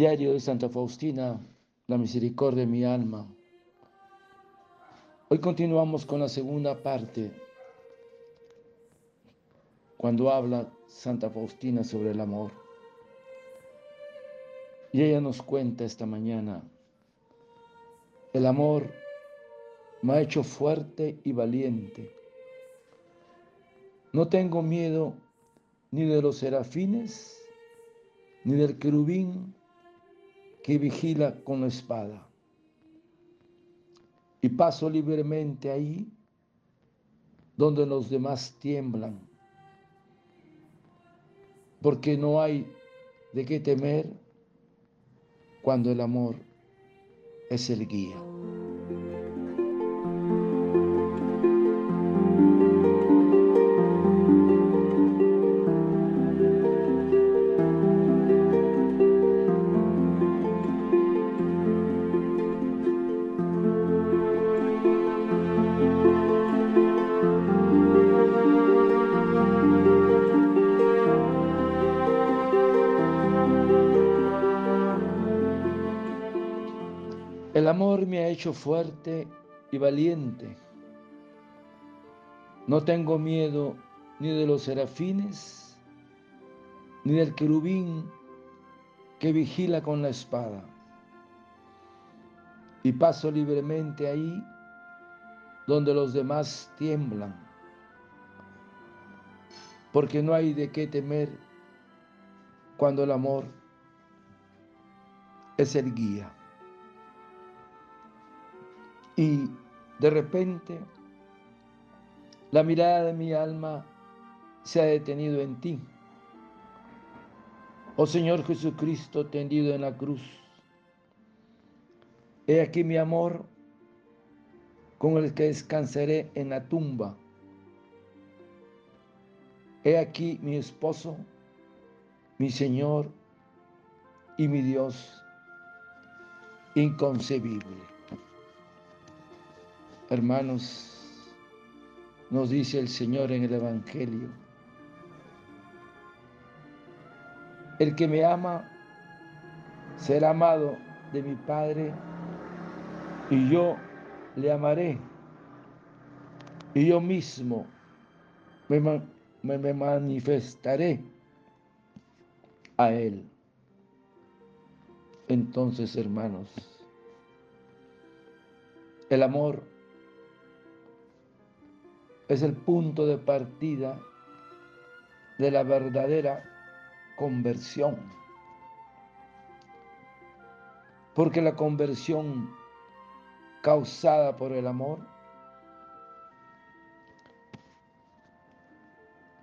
diario de Santa Faustina, la misericordia de mi alma. Hoy continuamos con la segunda parte, cuando habla Santa Faustina sobre el amor. Y ella nos cuenta esta mañana, el amor me ha hecho fuerte y valiente. No tengo miedo ni de los serafines, ni del querubín que vigila con la espada. Y paso libremente ahí donde los demás tiemblan, porque no hay de qué temer cuando el amor es el guía. El amor me ha hecho fuerte y valiente. No tengo miedo ni de los serafines, ni del querubín que vigila con la espada. Y paso libremente ahí donde los demás tiemblan, porque no hay de qué temer cuando el amor es el guía. Y de repente la mirada de mi alma se ha detenido en ti. Oh Señor Jesucristo tendido en la cruz. He aquí mi amor con el que descansaré en la tumba. He aquí mi esposo, mi Señor y mi Dios inconcebible. Hermanos, nos dice el Señor en el Evangelio, el que me ama será amado de mi Padre y yo le amaré y yo mismo me, me, manifestaré a Él. Entonces, hermanos, el amor es el punto de partida de la verdadera conversión. Porque la conversión causada por el amor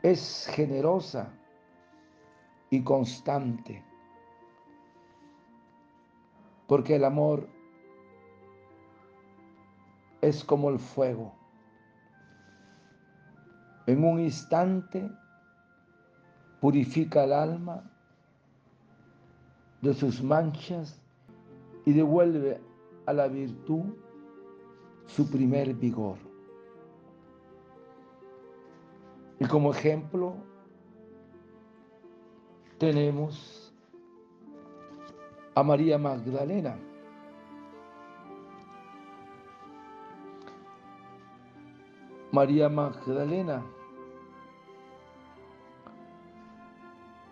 es generosa y constante. Porque el amor es como el fuego en un instante purifica el alma de sus manchas y devuelve a la virtud su primer vigor. Y como ejemplo tenemos a María Magdalena. María Magdalena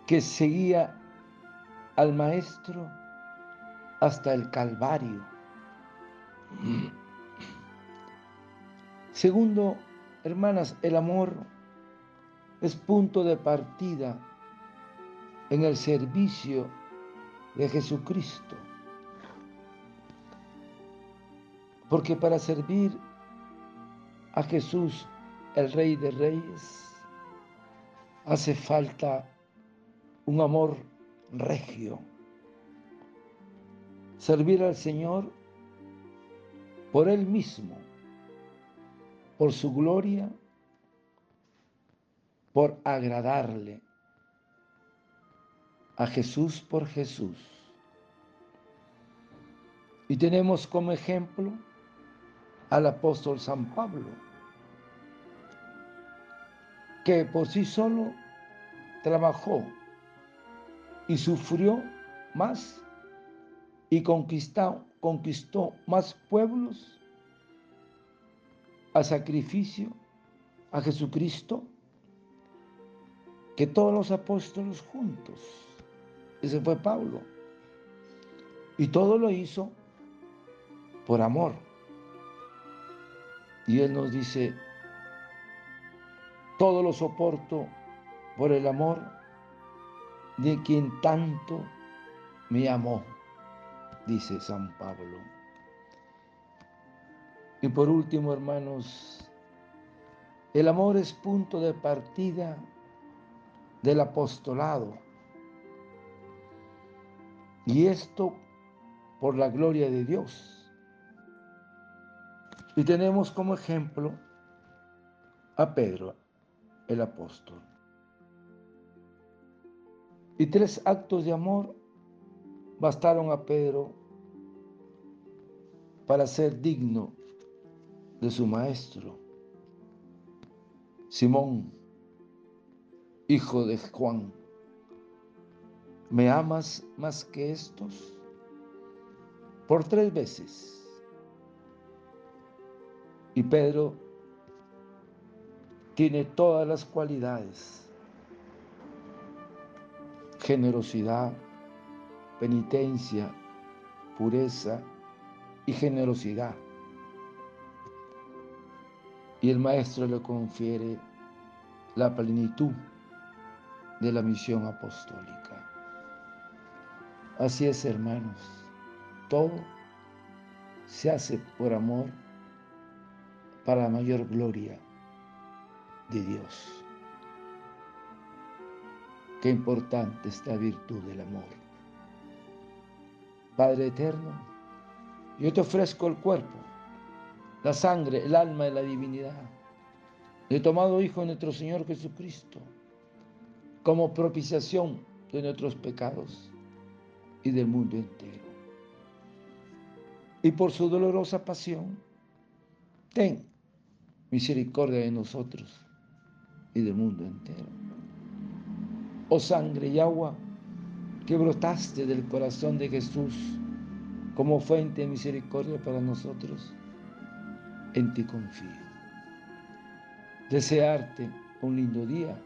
que seguía al Maestro hasta el Calvario. Segundo, hermanas, el amor es punto de partida en el servicio de Jesucristo. Porque para servir a Jesús, el Rey de Reyes, hace falta un amor regio. Servir al Señor por Él mismo, por su gloria, por agradarle. A Jesús por Jesús. Y tenemos como ejemplo al apóstol San Pablo, que por sí solo trabajó y sufrió más y conquistó, conquistó más pueblos a sacrificio a Jesucristo que todos los apóstoles juntos. Ese fue Pablo. Y todo lo hizo por amor. Y Él nos dice, todo lo soporto por el amor de quien tanto me amó, dice San Pablo. Y por último, hermanos, el amor es punto de partida del apostolado. Y esto por la gloria de Dios. Y tenemos como ejemplo a Pedro, el apóstol. Y tres actos de amor bastaron a Pedro para ser digno de su maestro. Simón, hijo de Juan, ¿me amas más que estos? Por tres veces. Y Pedro tiene todas las cualidades. Generosidad, penitencia, pureza y generosidad. Y el maestro le confiere la plenitud de la misión apostólica. Así es, hermanos, todo se hace por amor para la mayor gloria de Dios. Qué importante esta virtud del amor. Padre eterno, yo te ofrezco el cuerpo, la sangre, el alma y la divinidad. He tomado Hijo de nuestro Señor Jesucristo como propiciación de nuestros pecados y del mundo entero. Y por su dolorosa pasión, ten misericordia de nosotros y del mundo entero. Oh sangre y agua que brotaste del corazón de Jesús como fuente de misericordia para nosotros, en ti confío. Desearte un lindo día,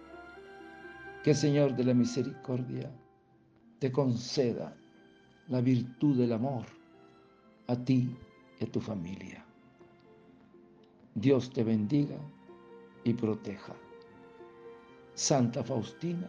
que Señor de la misericordia te conceda la virtud del amor a ti y a tu familia. Dios te bendiga y proteja. Santa Faustina,